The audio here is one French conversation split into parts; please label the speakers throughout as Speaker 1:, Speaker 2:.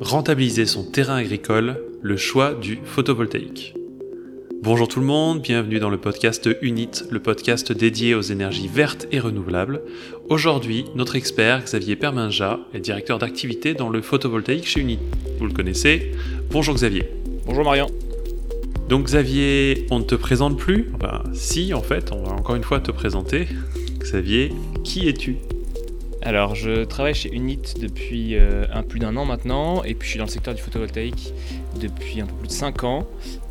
Speaker 1: Rentabiliser son terrain agricole, le choix du photovoltaïque. Bonjour tout le monde, bienvenue dans le podcast UNIT, le podcast dédié aux énergies vertes et renouvelables. Aujourd'hui, notre expert Xavier Perminja est directeur d'activité dans le photovoltaïque chez UNIT. Vous le connaissez. Bonjour Xavier.
Speaker 2: Bonjour Marion.
Speaker 1: Donc Xavier, on ne te présente plus si en fait, on va encore une fois te présenter. Xavier, qui es-tu?
Speaker 2: Alors, je travaille chez Unit depuis euh, un plus d'un an maintenant, et puis je suis dans le secteur du photovoltaïque depuis un peu plus de 5 ans.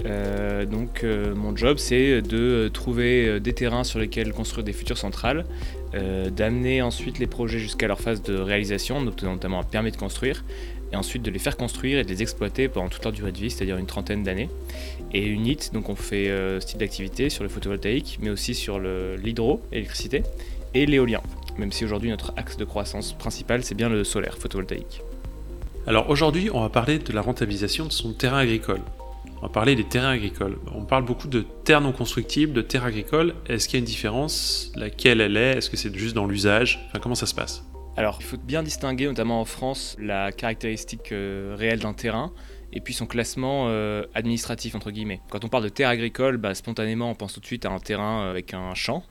Speaker 2: Euh, donc, euh, mon job, c'est de trouver des terrains sur lesquels construire des futures centrales, d'amener ensuite les projets jusqu'à leur phase de réalisation, notamment un permis de construire, et ensuite de les faire construire et de les exploiter pendant toute leur durée de vie, c'est-à-dire une trentaine d'années. Et Unit, donc on fait ce type d'activité sur le photovoltaïque, mais aussi sur l'hydro, l'électricité, et l'éolien même si aujourd'hui notre axe de croissance principal c'est bien le solaire photovoltaïque.
Speaker 1: Alors aujourd'hui on va parler de la rentabilisation de son terrain agricole. On va parler des terrains agricoles. On parle beaucoup de terres non constructibles, de terres agricoles. Est-ce qu'il y a une différence? Laquelle elle est? Est-ce que c'est juste dans l'usage? Enfin, Comment ça se passe?
Speaker 2: Alors, il faut bien distinguer, notamment en France, la caractéristique euh, réelle d'un terrain et puis son classement euh, administratif entre guillemets. Quand on parle de terre agricole, bah, spontanément on pense tout de suite à un terrain avec un champ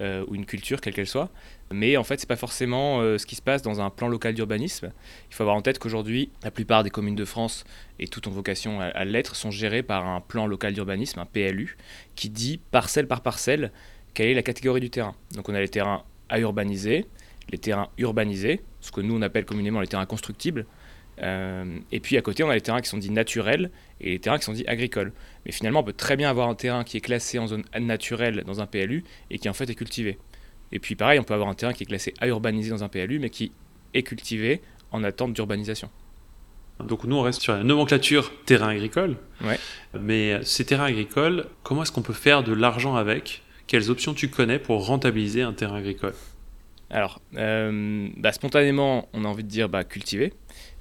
Speaker 2: euh, ou une culture quelle qu'elle soit. Mais en fait, c'est pas forcément euh, ce qui se passe dans un plan local d'urbanisme. Il faut avoir en tête qu'aujourd'hui, la plupart des communes de France, et toutes ont vocation à, l'être, sont gérées par un plan local d'urbanisme, un PLU, qui dit parcelle par parcelle quelle est la catégorie du terrain. Donc on a les terrains à urbaniser, les terrains urbanisés, ce que nous on appelle communément les terrains constructibles, euh, et puis à côté, on a les terrains qui sont dits naturels et les terrains qui sont dits agricoles. Mais finalement, on peut très bien avoir un terrain qui est classé en zone naturelle dans un PLU et qui en fait est cultivé. Et puis pareil, on peut avoir un terrain qui est classé à urbaniser dans un PLU mais qui est cultivé en attente d'urbanisation.
Speaker 1: Donc nous, on reste sur la nomenclature terrain agricole.
Speaker 2: Ouais.
Speaker 1: Mais ces terrains agricoles, comment est-ce qu'on peut faire de l'argent avec? Quelles options tu connais pour rentabiliser un terrain agricole?
Speaker 2: Alors, euh, bah, spontanément, on a envie de dire bah, cultiver.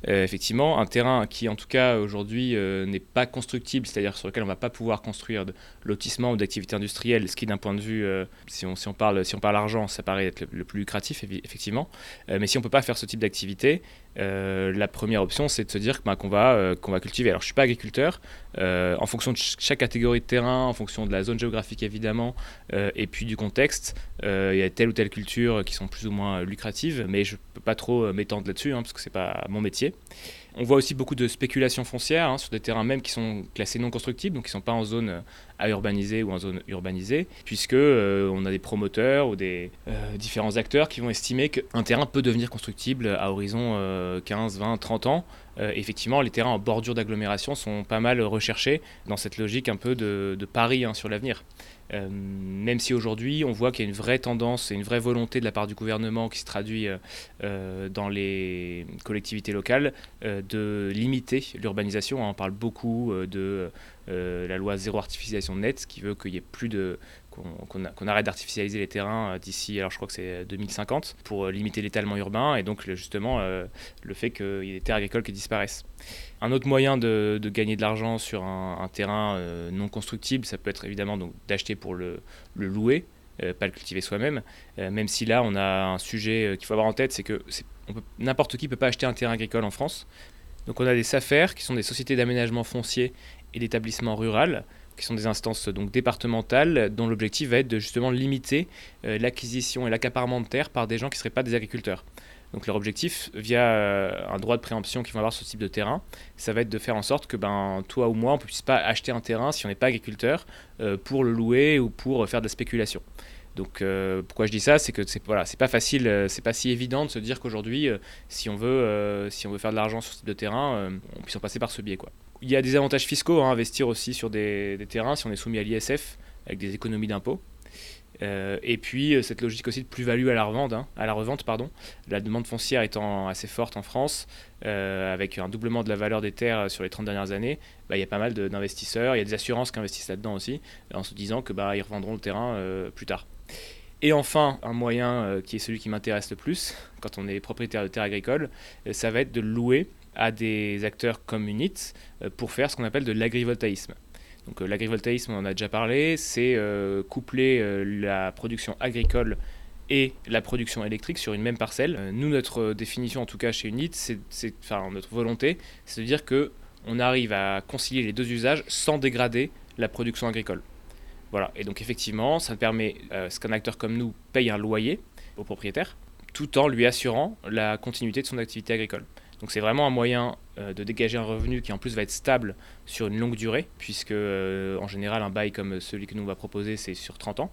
Speaker 2: Euh, effectivement, un terrain qui, en tout cas, aujourd'hui, euh, n'est pas constructible, c'est-à-dire sur lequel on ne va pas pouvoir construire de lotissement ou d'activité industrielle, ce qui, d'un point de vue, si, on, si, on, parle, si on parle argent, ça paraît être le, plus lucratif, effectivement. mais si on ne peut pas faire ce type d'activité, la première option, c'est de se dire qu'on va, qu'on va cultiver. Alors, je ne suis pas agriculteur. en fonction de chaque catégorie de terrain, en fonction de la zone géographique, évidemment, et puis du contexte, il y a telle ou telle culture qui sont plus ou moins lucratives, mais je ne peux pas trop m'étendre là-dessus, hein, parce que ce n'est pas mon métier. On voit aussi beaucoup de spéculation foncière hein, sur des terrains même qui sont classés non constructibles, donc qui ne sont pas en zone euh, à urbaniser ou en zone urbanisée, puisque euh, on a des promoteurs ou des euh, différents acteurs qui vont estimer qu'un terrain peut devenir constructible à horizon 15, 20, 30 ans. effectivement, les terrains en bordure d'agglomération sont pas mal recherchés dans cette logique un peu de, pari hein, sur l'avenir. Euh, même si aujourd'hui on voit qu'il y a une vraie tendance et une vraie volonté de la part du gouvernement qui se traduit euh, euh, dans les collectivités locales de limiter l'urbanisation. On parle beaucoup de la loi zéro artificialisation nette qui veut qu'il y ait plus de qu'on arrête d'artificialiser les terrains d'ici, alors je crois que c'est 2050, pour limiter l'étalement urbain et donc justement le fait qu'il y ait des terres agricoles qui disparaissent. Un autre moyen de, gagner de l'argent sur un, terrain euh, non constructible, ça peut être évidemment d'acheter pour le, louer, euh, pas le cultiver soi-même. Euh, même si là, on a un sujet qu'il faut avoir en tête, c'est que n'importe qui peut pas acheter un terrain agricole en France. Donc on a des SAFER, qui sont des sociétés d'aménagement foncier et d'établissement rural, qui sont des instances donc départementales, dont l'objectif va être de justement limiter l'acquisition et l'accaparement de terres par des gens qui ne seraient pas des agriculteurs. Donc leur objectif, via euh, un droit de préemption qu'ils vont avoir sur ce type de terrain, ça va être de faire en sorte que ben, toi ou moi, on ne puisse pas acheter un terrain si on n'est pas agriculteur euh, pour le louer ou pour faire de la spéculation. Donc euh, pourquoi je dis ça, c'est que c'est voilà, pas facile, c'est pas si évident de se dire qu'aujourd'hui, si on veut, si on veut faire de l'argent sur ce type de terrain, on puisse en passer par ce biais quoi. Il y a des avantages fiscaux à investir aussi sur des, terrains si on est soumis à l'ISF avec des économies d'impôts. Euh, et puis euh, cette logique aussi de plus-value à la revente, hein. La demande foncière étant assez forte en France, euh, avec un doublement de la valeur des terres sur les 30 dernières années, bah, il y a pas mal d'investisseurs, il y a des assurances qui investissent là-dedans aussi, en se disant que bah, ils revendront le terrain plus tard. Et enfin, un moyen qui est celui qui m'intéresse le plus quand on est propriétaire de terres agricoles, ça va être de louer à des acteurs comme Unit pour faire ce qu'on appelle de l'agrivoltaïsme. Donc euh, l'agrivoltaïsme, on en a déjà parlé, c'est euh, coupler euh, la production agricole et la production électrique sur une même parcelle. nous, notre définition, en tout cas chez Unit, c'est, enfin notre volonté, c'est de dire que on arrive à concilier les deux usages sans dégrader la production agricole. Voilà, et donc effectivement, ça permet euh, ce qu'un acteur comme nous paye un loyer au propriétaire, tout en lui assurant la continuité de son activité agricole. Donc c'est vraiment un moyen euh, de dégager un revenu qui en plus va être stable sur une longue durée, puisque euh, en général un bail comme celui que nous va proposer c'est sur 30 ans,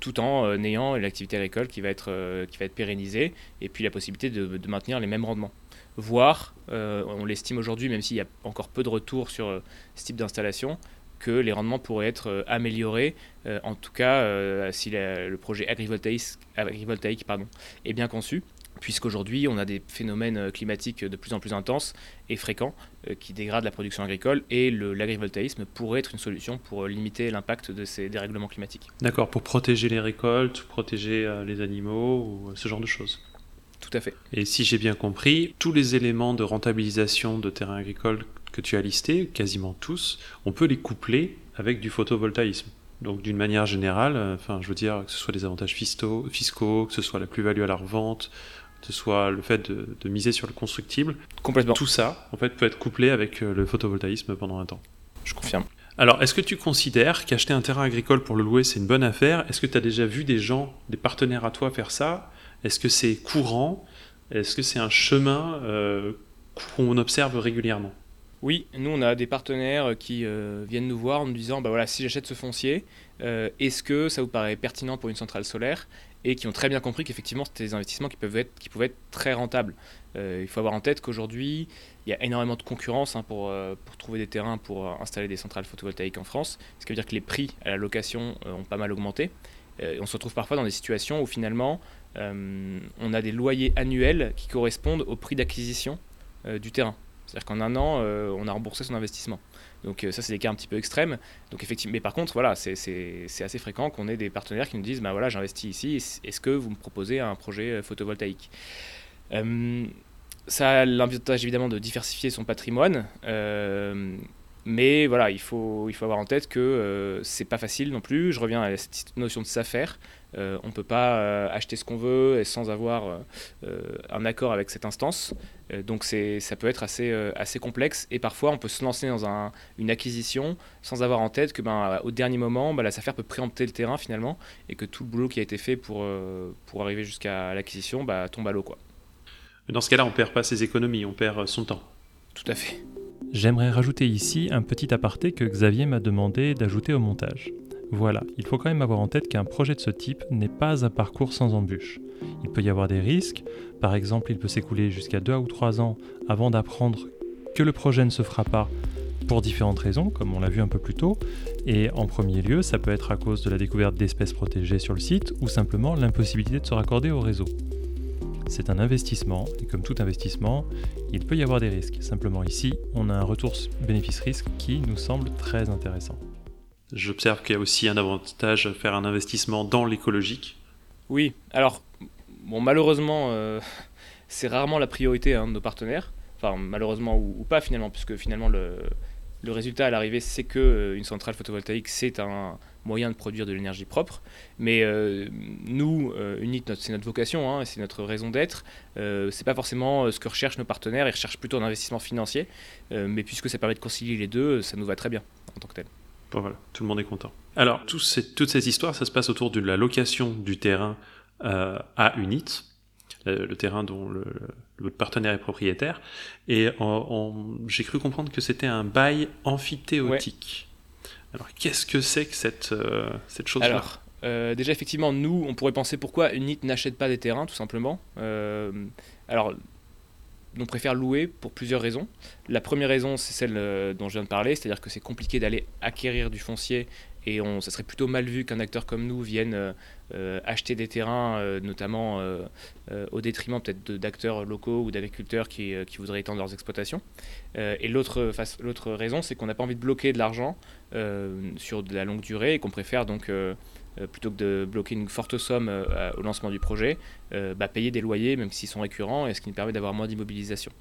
Speaker 2: tout en ayant l'activité agricole qui va, être, pérennisée, et puis la possibilité de, maintenir les mêmes rendements. Voire, on l'estime aujourd'hui, même s'il y a encore peu de retours sur ce type d'installation, que les rendements pourraient être euh, améliorés, euh, en tout cas euh, si le projet agrivoltaïque, est bien conçu puisqu'aujourd'hui on a des phénomènes climatiques de plus en plus intenses et fréquents qui dégradent la production agricole et l'agrivoltaïsme pourrait être une solution pour limiter l'impact de ces dérèglements climatiques.
Speaker 1: D'accord, pour protéger les récoltes, protéger les animaux ou ce genre de choses.
Speaker 2: Tout à fait.
Speaker 1: Et si j'ai bien compris, tous les éléments de rentabilisation de terrains agricoles que tu as listés, quasiment tous, on peut les coupler avec du photovoltaïsme. Donc d'une manière générale, euh, enfin je veux dire que ce soit des avantages fiscaux, fiscaux que ce soit la plus-value à la revente, ce soit le fait de, miser sur le constructible.
Speaker 2: Complètement.
Speaker 1: Tout ça, en fait, peut être couplé avec euh, le photovoltaïsme pendant un temps.
Speaker 2: Je confirme.
Speaker 1: Alors, est-ce que tu considères qu'acheter un terrain agricole pour le louer, c'est une bonne affaire? Est-ce que tu as déjà vu des gens, des partenaires à toi faire ça? Est-ce que c'est courant? Est-ce que c'est un chemin euh, qu'on observe régulièrement?
Speaker 2: Oui, nous on a des partenaires qui euh, viennent nous voir en nous disant bah voilà si j'achète ce foncier, euh, est-ce que ça vous paraît pertinent pour une centrale solaire? Et qui ont très bien compris qu'effectivement c'était des investissements qui peuvent être pouvaient être très rentables. Euh, il faut avoir en tête qu'aujourd'hui il y a énormément de concurrence hein, pour, pour trouver des terrains pour installer des centrales photovoltaïques en France, ce qui veut dire que les prix à la location ont pas mal augmenté. on se retrouve parfois dans des situations où finalement on a des loyers annuels qui correspondent au prix d'acquisition du terrain. C'est-à-dire qu'en un an, euh, on a remboursé son investissement. Donc euh, ça, c'est des cas un petit peu extrêmes. Donc effectivement, mais par contre, voilà, c'est assez fréquent qu'on ait des partenaires qui nous disent, bah voilà, j'investis ici. Est-ce que vous me proposez un projet euh, photovoltaïque? Ça a l'avantage évidemment de diversifier son patrimoine. Mais voilà, il faut, il faut avoir en tête que c'est pas facile non plus. Je reviens à cette notion de s'affaire. Euh, on ne peut pas euh, acheter ce qu'on veut et sans avoir euh, un accord avec cette instance. donc ça peut être assez, assez complexe et parfois on peut se lancer dans une acquisition sans avoir en tête que ben, au dernier moment, ben, la SAFER peut préempter le terrain finalement et que tout le boulot qui a été fait pour, pour arriver jusqu'à l'acquisition bah, tombe à l'eau.
Speaker 1: Dans ce cas-là, on ne perd pas ses économies, on perd son temps.
Speaker 2: Tout à fait.
Speaker 3: J'aimerais rajouter ici un petit aparté que Xavier m'a demandé d'ajouter au montage. Voilà, il faut quand même avoir en tête qu'un projet de ce type n'est pas un parcours sans embûches. Il peut y avoir des risques, par exemple il peut s'écouler jusqu'à 2 ou 3 ans avant d'apprendre que le projet ne se fera pas pour différentes raisons, comme on l'a vu un peu plus tôt, et en premier lieu ça peut être à cause de la découverte d'espèces protégées sur le site ou simplement l'impossibilité de se raccorder au réseau. C'est un investissement, et comme tout investissement, il peut y avoir des risques. Simplement ici, on a un retour bénéfice-risque qui nous semble très intéressant.
Speaker 1: J'observe qu'il y a aussi un avantage à faire un investissement dans l'écologique.
Speaker 2: Oui, alors, bon, malheureusement, euh, c'est rarement la priorité hein, de nos partenaires. Enfin, malheureusement ou, pas finalement, puisque finalement, le, le résultat à l'arrivée, c'est que euh, une centrale photovoltaïque, c'est un moyen de produire de l'énergie propre. Mais euh, nous, Unit, c'est notre vocation, hein, c'est notre raison d'être. c'est pas forcément ce que recherchent nos partenaires, ils recherchent plutôt un investissement financier. mais puisque ça permet de concilier les deux, ça nous va très bien en tant que tel
Speaker 1: voilà, tout le monde est content. Alors, toute cette histoire, ça se passe autour de la location du terrain euh, à Unit, le, terrain dont le, votre partenaire est propriétaire. Et j'ai cru comprendre que c'était un bail amphithéotique. Alors, qu'est-ce que c'est que cette, euh, cette chose-là
Speaker 2: euh, déjà, effectivement, nous, on pourrait penser pourquoi Unit n'achète pas des terrains, tout simplement. alors, on préfère louer pour plusieurs raisons. La première raison, c'est celle euh, dont je viens de parler, c'est-à-dire que c'est compliqué d'aller acquérir du foncier et on, ça serait plutôt mal vu qu'un acteur comme nous vienne euh, euh, acheter des terrains, notamment au détriment peut-être d'acteurs locaux ou d'agriculteurs qui, qui, voudraient étendre leurs exploitations. et l'autre raison, c'est qu'on n'a pas envie de bloquer de l'argent sur de la longue durée et qu'on préfère donc euh, plutôt que de bloquer une forte somme euh, au lancement du projet, euh, bah, payer des loyers, même s'ils sont récurrents, et ce qui nous permet d'avoir moins d'immobilisation.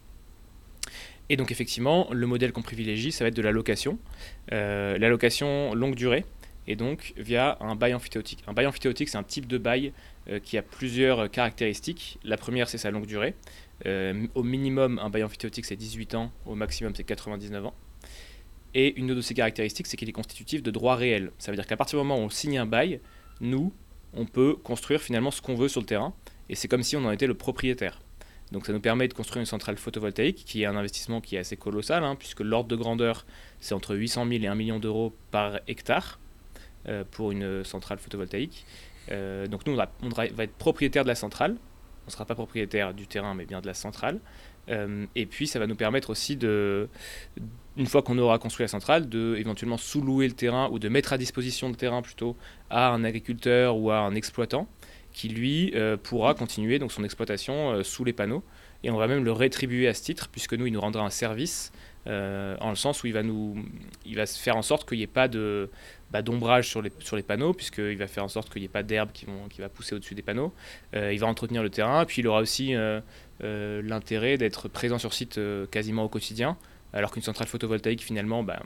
Speaker 2: Et donc effectivement, le modèle qu'on privilégie, ça va être de la location. la location longue durée, et donc via un bail amphithéotique. Un bail amphithéotique, c'est un type de bail qui a plusieurs caractéristiques. La première, c'est sa longue durée. au minimum, un bail amphithéotique, c'est 18 ans, au maximum, c'est 99 ans. Et une de ses caractéristiques, c'est qu'il est constitutif de droit réel. Ça veut dire qu'à partir du moment où on signe un bail, nous, on peut construire finalement ce qu'on veut sur le terrain, et c'est comme si on en était le propriétaire. Donc ça nous permet de construire une centrale photovoltaïque qui est un investissement qui est assez colossal, hein, puisque l'ordre de grandeur, c'est entre 800 000 et 1 million d'euros par hectare euh, pour une centrale photovoltaïque. Euh, donc nous, on va, être propriétaire de la centrale. On ne sera pas propriétaire du terrain, mais bien de la centrale. Euh, et puis ça va nous permettre aussi de, une fois qu'on aura construit la centrale, de éventuellement sous-louer le terrain ou de mettre à disposition le terrain plutôt à un agriculteur ou à un exploitant qui lui euh, pourra continuer donc son exploitation euh, sous les panneaux. Et on va même le rétribuer à ce titre puisque nous il nous rendra un service euh, en le sens où il va nous il va faire en sorte qu'il n'y ait pas de bah, d'ombrage sur les, sur les panneaux puisqu'il va faire en sorte qu'il n'y ait pas d'herbe qui, vont, qui va pousser au-dessus des panneaux. Il va entretenir le terrain puis il aura aussi l'intérêt d'être présent sur site quasiment au quotidien alors qu'une centrale photovoltaïque finalement bah,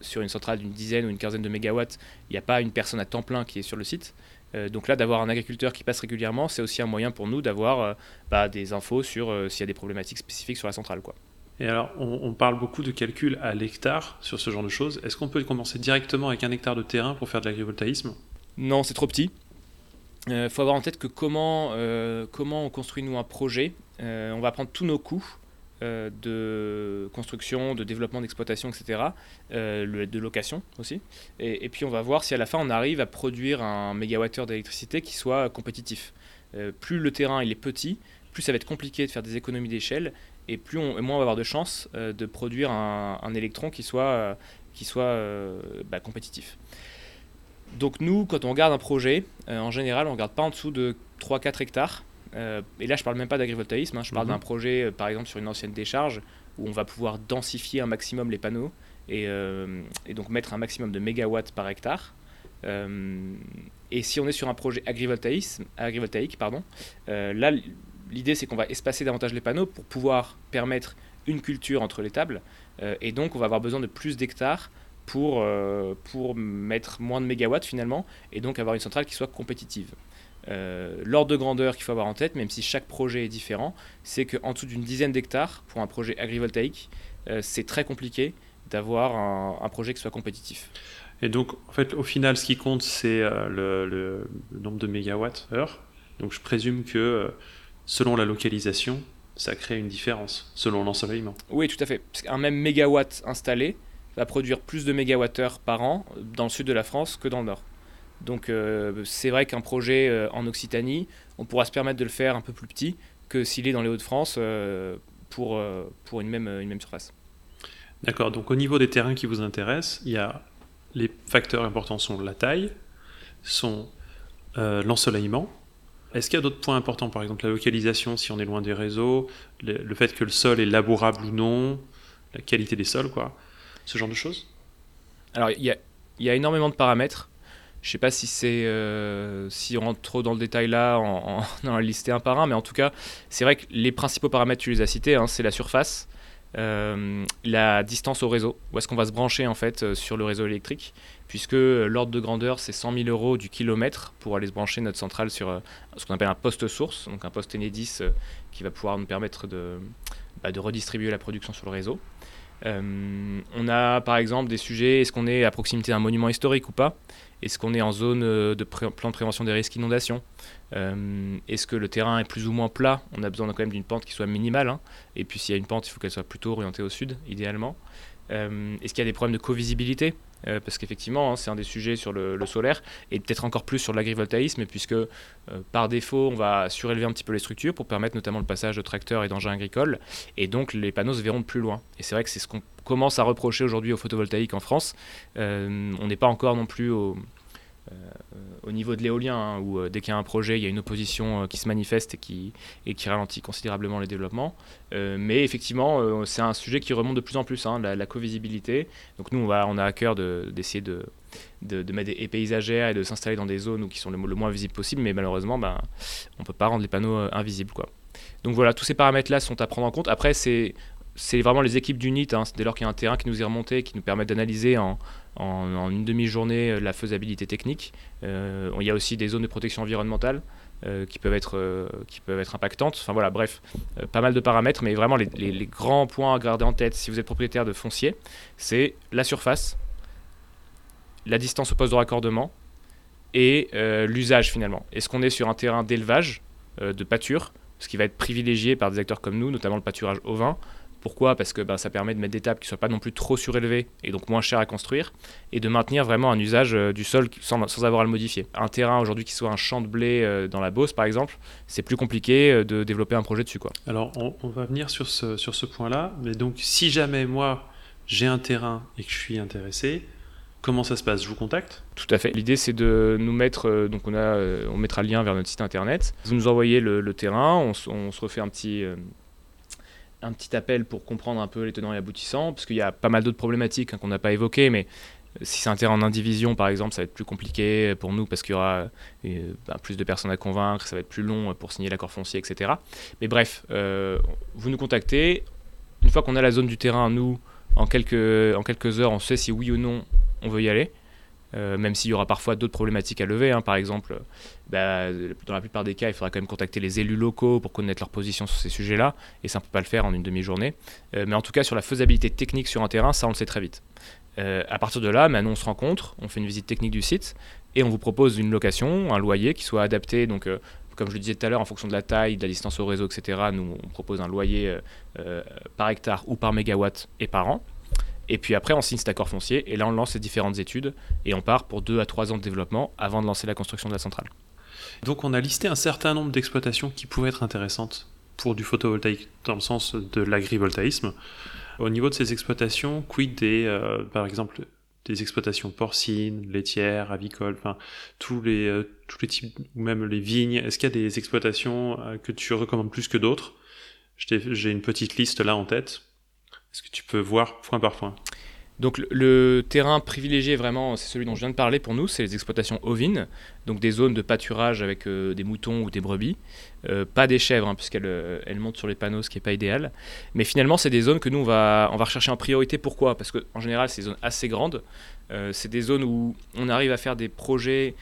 Speaker 2: sur une centrale d'une dizaine ou une quinzaine de mégawatts il n'y a pas une personne à temps plein qui est sur le site euh, donc là, d'avoir un agriculteur qui passe régulièrement, c'est aussi un moyen pour nous d'avoir euh, bah, des infos sur euh, s'il y a des problématiques spécifiques sur la centrale. Quoi.
Speaker 1: Et alors, on, parle beaucoup de calcul à l'hectare sur ce genre de choses. Est-ce qu'on peut commencer directement avec un hectare de terrain pour faire de l'agrivoltaïsme?
Speaker 2: Non, c'est trop petit. Il faut avoir en tête que comment, comment on construit nous un projet, on va prendre tous nos coûts euh, de construction, de développement d'exploitation, etc., euh, de location aussi. Et, puis on va voir si à la fin on arrive à produire un mégawattheure d'électricité qui soit compétitif. Euh, plus le terrain il est petit, plus ça va être compliqué de faire des économies d'échelle, et plus on, moins on va avoir de chances de produire un, électron qui soit, qui soit bah, compétitif. Donc nous, quand on regarde un projet, en général, on ne regarde pas en dessous de 3-4 hectares. Euh, et là, je parle même pas d'agrivoltaïsme, hein. je parle mhm. d'un projet, euh, par exemple, sur une ancienne décharge, où on va pouvoir densifier un maximum les panneaux et, euh, donc mettre un maximum de mégawatts par hectare. et si on est sur un projet agrivoltaïque, pardon, là, l'idée c'est qu'on va espacer davantage les panneaux pour pouvoir permettre une culture entre les tables. et donc, on va avoir besoin de plus d'hectares pour, pour mettre moins de mégawatts finalement, et donc avoir une centrale qui soit compétitive. Euh, l'ordre de grandeur qu'il faut avoir en tête, même si chaque projet est différent, c'est qu'en dessous d'une dizaine d'hectares, pour un projet agrivoltaïque, euh, c'est très compliqué d'avoir un, projet qui soit compétitif.
Speaker 1: Et donc, en fait, au final, ce qui compte, c'est euh, le, nombre de mégawatts-heure. Donc, je présume que selon la localisation, ça crée une différence, selon l'ensoleillement.
Speaker 2: Oui, tout à fait. Un même mégawatt installé va produire plus de mégawattheures par an dans le sud de la France que dans le nord. Donc euh, c'est vrai qu'un projet euh, en Occitanie, on pourra se permettre de le faire un peu plus petit que s'il est dans les Hauts-de-France euh, pour, pour une, même, une même surface.
Speaker 1: D'accord, donc au niveau des terrains qui vous intéressent, il y a les facteurs importants sont la taille, sont l'ensoleillement. Est-ce qu'il y a d'autres points importants, par exemple la localisation si on est loin des réseaux, le, fait que le sol est labourable ou non, la qualité des sols, quoi, ce genre de choses?
Speaker 2: Alors il y a, y a énormément de paramètres. Je sais pas si c'est euh, si on rentre trop dans le détail là, en, en, lister un par un, mais en tout cas, c'est vrai que les principaux paramètres, tu les as cités, hein, c'est la surface, euh, la distance au réseau, où est-ce qu'on va se brancher en fait euh, sur le réseau électrique, puisque l'ordre de grandeur c'est 100 000 euros du kilomètre pour aller se brancher notre centrale sur ce qu'on appelle un poste source, donc un poste Enedis qui va pouvoir nous permettre bah, de redistribuer la production sur le réseau. On a par exemple des sujets, est-ce qu'on est à proximité d'un monument historique ou pas? Est-ce qu'on est en zone euh, de plan de prévention des risques d'inondation? Euh, Est-ce que le terrain est plus ou moins plat? On a besoin quand même d'une pente qui soit minimale. Hein. Et puis s'il y a une pente, il faut qu'elle soit plutôt orientée au sud, idéalement. Euh, est-ce qu'il y a des problèmes de co-visibilité parce qu'effectivement, hein, c'est un des sujets sur le, solaire et peut-être encore plus sur l'agrivoltaïsme, puisque par défaut, on va surélever un petit peu les structures pour permettre notamment le passage de tracteurs et d'engins agricoles, et donc les panneaux se verront de plus loin. Et c'est vrai que c'est ce qu'on commence à reprocher aujourd'hui au photovoltaïque en France. Euh, on n'est pas encore non plus au, euh, au niveau de l'éolien, hein, où euh, dès qu'il y a un projet, il y a une opposition qui se manifeste et qui, et qui ralentit considérablement les développements. mais effectivement, c'est un sujet qui remonte de plus en plus, hein, la, co-visibilité. Donc nous, on, va, on a à cœur d'essayer de, de, mettre des paysagères et de s'installer dans des zones qui sont le, moins visibles possible, mais malheureusement, ben, on ne peut pas rendre les panneaux invisibles. Quoi. Donc voilà, tous ces paramètres-là sont à prendre en compte. Après, c'est c'est vraiment les équipes d'UNIT, hein, dès lors qu'il y a un terrain qui nous est remonté, qui nous permet d'analyser en, une demi-journée la faisabilité technique. il y a aussi des zones de protection environnementale. qui, peuvent être, qui peuvent être impactantes. Enfin voilà, bref, pas mal de paramètres, mais vraiment les, les, grands points à garder en tête si vous êtes propriétaire de foncier, c'est la surface, la distance au poste de raccordement et l'usage finalement. Est-ce qu'on est sur un terrain d'élevage, de pâture, ce qui va être privilégié par des acteurs comme nous, notamment le pâturage au vin. Pourquoi? Parce que ben, ça permet de mettre des tables qui ne soient pas non plus trop surélevées et donc moins chères à construire, et de maintenir vraiment un usage euh, du sol sans, avoir à le modifier. Un terrain aujourd'hui qui soit un champ de blé euh, dans la Beauce, par exemple, c'est plus compliqué euh, de développer un projet dessus. Quoi.
Speaker 1: Alors, on, va venir sur ce, sur ce point-là, mais donc si jamais moi j'ai un terrain et que je suis intéressé, Comment ça se passe? Je vous contacte?
Speaker 2: Tout à fait. L'idée, c'est de nous mettre. Euh, donc, on, a, euh, on mettra le lien vers notre site internet. Vous nous envoyez le, terrain, on, se refait un petit, euh, un petit appel pour comprendre un peu les tenants et aboutissants, parce qu'il y a pas mal d'autres problématiques hein, qu'on n'a pas évoquées, mais si c'est un terrain en indivision, par exemple, ça va être plus compliqué pour nous parce qu'il y aura bah, plus de personnes à convaincre, ça va être plus long pour signer l'accord foncier, etc. Mais bref, vous nous contactez. Une fois qu'on a la zone du terrain, nous, en quelques heures, on sait si oui ou non on veut y aller. Euh, même s'il y aura parfois d'autres problématiques à lever. Hein. Par exemple, bah, dans la plupart des cas, il faudra quand même contacter les élus locaux pour connaître leur position sur ces sujets-là, et ça ne peut pas le faire en une demi-journée. Euh, mais en tout cas, sur la faisabilité technique sur un terrain, ça on le sait très vite. Euh, à partir de là, maintenant, on se rencontre, on fait une visite technique du site, et on vous propose une location, un loyer qui soit adapté. Donc, comme je le disais tout à l'heure, en fonction de la taille, de la distance au réseau, etc., nous, on propose un loyer par hectare ou par mégawatt et par an. Et puis après, on signe cet accord foncier et là, on lance les différentes études et on part pour deux à trois ans de développement avant de lancer la construction de la centrale.
Speaker 1: Donc, on a listé un certain nombre d'exploitations qui pouvaient être intéressantes pour du photovoltaïque dans le sens de l'agrivoltaïsme. Au niveau de ces exploitations, quid des, euh, par exemple, des exploitations porcines, laitières, avicoles, enfin tous les euh, tous les types ou même les vignes. Est-ce qu'il y a des exploitations euh, que tu recommandes plus que d'autres? J'ai une petite liste là en tête. Est-ce que tu peux voir point par point?
Speaker 2: Donc le, terrain privilégié vraiment, c'est celui dont je viens de parler pour nous, c'est les exploitations ovines, donc des zones de pâturage avec euh, des moutons ou des brebis, euh, pas des chèvres hein, puisqu'elles euh, elles montent sur les panneaux, ce qui n'est pas idéal. Mais finalement, c'est des zones que nous on va, on va rechercher en priorité. Pourquoi? Parce qu'en général, c'est des zones assez grandes. c'est des zones où on arrive à faire des projets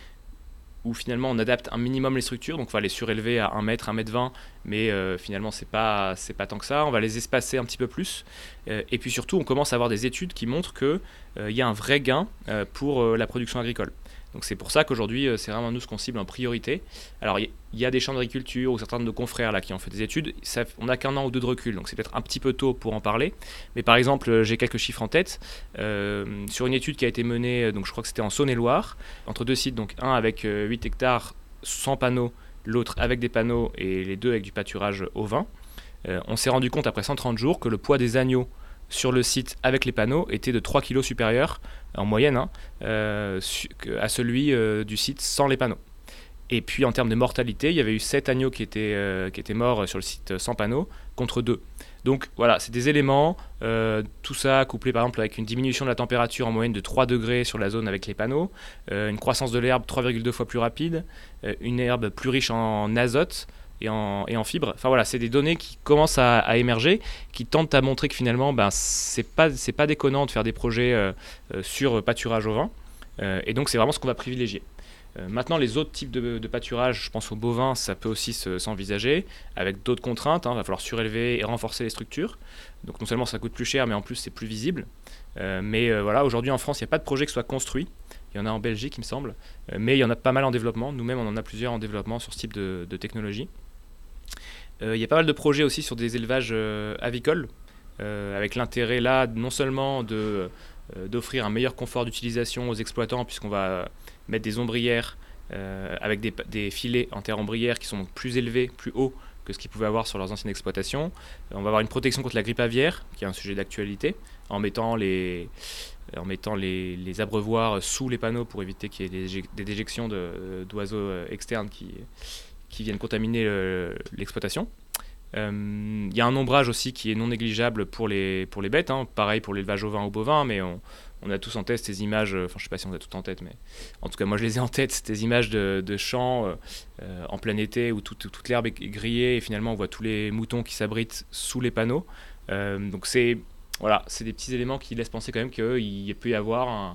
Speaker 2: où finalement on adapte un minimum les structures, donc on va les surélever à 1 mètre, 1 mètre 20, mais euh, finalement c'est pas, pas tant que ça, on va les espacer un petit peu plus, euh, et puis surtout on commence à avoir des études qui montrent qu'il euh, y a un vrai gain pour la production agricole. Donc c'est pour ça qu'aujourd'hui, euh, c'est vraiment nous ce qu'on cible en priorité. Alors il y, a des champs d'agriculture ou certains de nos confrères là qui ont fait des études. on n'a qu'un an ou deux de recul, donc c'est peut-être un petit peu tôt pour en parler. Mais par exemple, euh, j'ai quelques chiffres en tête. Euh, sur une étude qui a été menée, donc je crois que c'était en Saône-et-Loire, entre deux sites, donc un avec 8 hectares sans panneaux, l'autre avec des panneaux et les deux avec du pâturage au vin. on s'est rendu compte après 130 jours que le poids des agneaux sur le site avec les panneaux était de 3 kg supérieur en moyenne hein, euh, à celui euh, du site sans les panneaux. Et puis en termes de mortalité, il y avait eu 7 agneaux qui étaient, euh, qui étaient morts sur le site sans panneaux contre 2. Donc voilà, c'est des éléments, tout ça couplé par exemple avec une diminution de la température en moyenne de 3 degrés sur la zone avec les panneaux, une croissance de l'herbe 3,2 fois plus rapide, une herbe plus riche en azote, et en, fibre. Enfin voilà, c'est des données qui commencent à, émerger, qui tentent à montrer que finalement, ben, c'est pas, pas déconnant de faire des projets euh, euh, sur pâturage au vin. Euh, et donc c'est vraiment ce qu'on va privilégier. maintenant, les autres types de, pâturage, je pense au bovin, ça peut aussi s'envisager, avec d'autres contraintes. Il hein. va falloir surélever et renforcer les structures. Donc non seulement ça coûte plus cher, mais en plus c'est plus visible. mais voilà, aujourd'hui en France, il n'y a pas de projet qui soit construit. Il y en a en Belgique, il me semble, mais il y en a pas mal en développement. Nous-mêmes, on en a plusieurs en développement sur ce type de technologie. Euh, il y a pas mal de projets aussi sur des élevages euh, avicoles, euh, avec l'intérêt là non seulement de d'offrir un meilleur confort d'utilisation aux exploitants puisqu'on va mettre des ombrières avec des, des, filets en terre ombrière qui sont plus élevés, plus hauts que ce qu'ils pouvaient avoir sur leurs anciennes exploitations. on va avoir une protection contre la grippe aviaire, qui est un sujet d'actualité, en mettant les, en mettant les, les, abreuvoirs sous les panneaux pour éviter qu'il y ait des, des déjections d'oiseaux externes qui, qui viennent contaminer euh, l'exploitation. Il euh, y a un ombrage aussi qui est non négligeable pour les, pour les bêtes, hein. pareil pour l'élevage au vin ou bovin, mais on, a tous en tête ces images, euh, enfin je sais pas si on a tout en tête, mais en tout cas moi je les ai en tête, ces images de, champs en plein été où toute l'herbe est grillée et finalement on voit tous les moutons qui s'abritent sous les panneaux. donc c'est voilà, c'est des petits éléments qui laissent penser quand même qu'il peut y avoir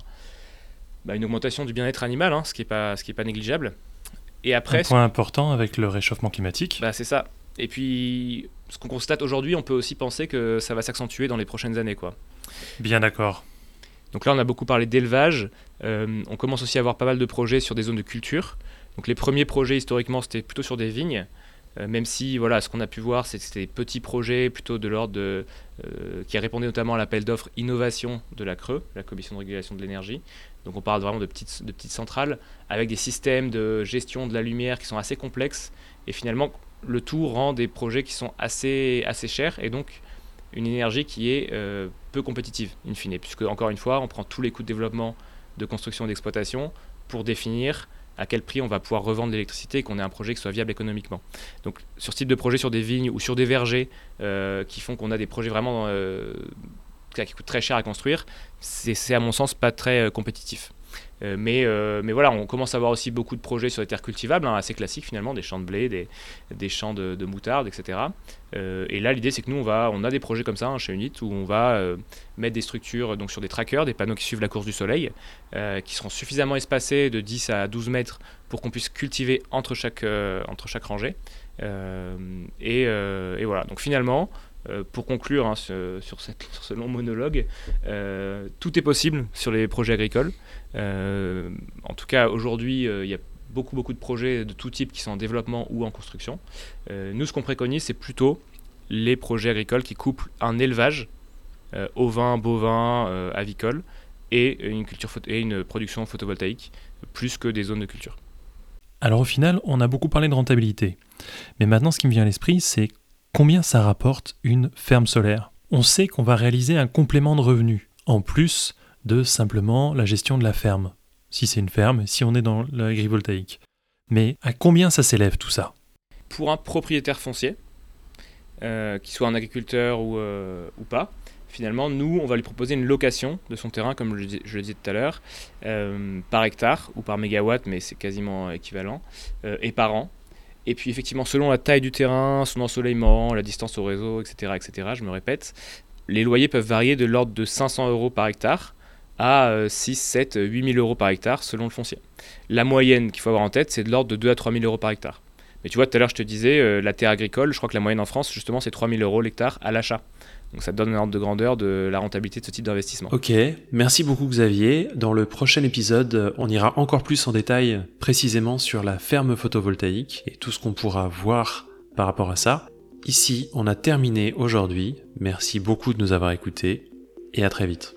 Speaker 2: bah, une augmentation du bien-être animal, hein, ce qui n'est pas, pas négligeable.
Speaker 3: Et après, un point important avec le réchauffement climatique.
Speaker 2: Bah, c'est ça. Et puis, ce qu'on constate aujourd'hui, on peut aussi penser que ça va s'accentuer dans les prochaines années. Quoi.
Speaker 3: Bien d'accord.
Speaker 2: Donc là, on a beaucoup parlé d'élevage. Euh, on commence aussi à avoir pas mal de projets sur des zones de culture. Donc les premiers projets, historiquement, c'était plutôt sur des vignes. Euh, même si, voilà, ce qu'on a pu voir, c'était des petits projets plutôt de l'ordre de. Euh, qui répondaient notamment à l'appel d'offres innovation de la CRE, la Commission de régulation de l'énergie. Donc on parle vraiment de petites, de petites centrales avec des systèmes de gestion de la lumière qui sont assez complexes. Et finalement, le tout rend des projets qui sont assez, assez chers et donc une énergie qui est euh, peu compétitive, in fine. Puisque, encore une fois, on prend tous les coûts de développement, de construction et d'exploitation pour définir à quel prix on va pouvoir revendre l'électricité et qu'on ait un projet qui soit viable économiquement. Donc sur ce type de projet, sur des vignes ou sur des vergers euh, qui font qu'on a des projets vraiment euh, qui coûtent très cher à construire, c'est à mon sens pas très compétitif. Euh, mais, euh, mais voilà, on commence à avoir aussi beaucoup de projets sur des terres cultivables, hein, assez classiques finalement, des champs de blé, des, des champs de, moutarde, etc. Euh, et là, l'idée, c'est que nous, on, va, on a des projets comme ça hein, chez Unit où on va mettre des structures donc, sur des trackers, des panneaux qui suivent la course du soleil, qui seront suffisamment espacés de 10 à 12 mètres pour qu'on puisse cultiver entre chaque, entre chaque rangée. Et, voilà, donc finalement, euh, pour conclure hein, sur, ce long monologue, euh, tout est possible sur les projets agricoles. Euh, en tout cas, aujourd'hui, il y a beaucoup, beaucoup de projets de tout type qui sont en développement ou en construction. nous, ce qu'on préconise, c'est plutôt les projets agricoles qui couplent un élevage, ovin, bovin, avicole, et une, culture et une production photovoltaïque, plus que des zones de culture.
Speaker 3: Alors au final, on a beaucoup parlé de rentabilité. Mais maintenant, ce qui me vient à l'esprit, c'est Combien ça rapporte une ferme solaire? On sait qu'on va réaliser un complément de revenus, en plus de simplement la gestion de la ferme, si c'est une ferme, si on est dans l'agrivoltaïque. Mais à combien ça s'élève tout ça?
Speaker 2: Pour un propriétaire foncier, euh, qu'il soit un agriculteur ou, euh, ou, pas, finalement, nous, on va lui proposer une location de son terrain, comme je, le disais tout à l'heure, euh, par hectare ou par mégawatt, mais c'est quasiment équivalent, et par an. Et puis effectivement, selon la taille du terrain, son ensoleillement, la distance au réseau, etc., etc., je me répète, les loyers peuvent varier de l'ordre de 500 euros par hectare à 6, 7, 8 000 euros par hectare selon le foncier. La moyenne qu'il faut avoir en tête, c'est de l'ordre de 2 à 3 000 euros par hectare. Mais tu vois, tout à l'heure, je te disais, euh, la terre agricole, je crois que la moyenne en France, justement, c'est 3 000 euros l'hectare à l'achat. Donc ça donne un ordre de grandeur de la rentabilité de ce type d'investissement.
Speaker 1: Ok, merci beaucoup Xavier. Dans le prochain épisode, on ira encore plus en détail précisément sur la ferme photovoltaïque et tout ce qu'on pourra voir par rapport à ça. Ici, on a terminé aujourd'hui. Merci beaucoup de nous avoir écoutés et à très vite.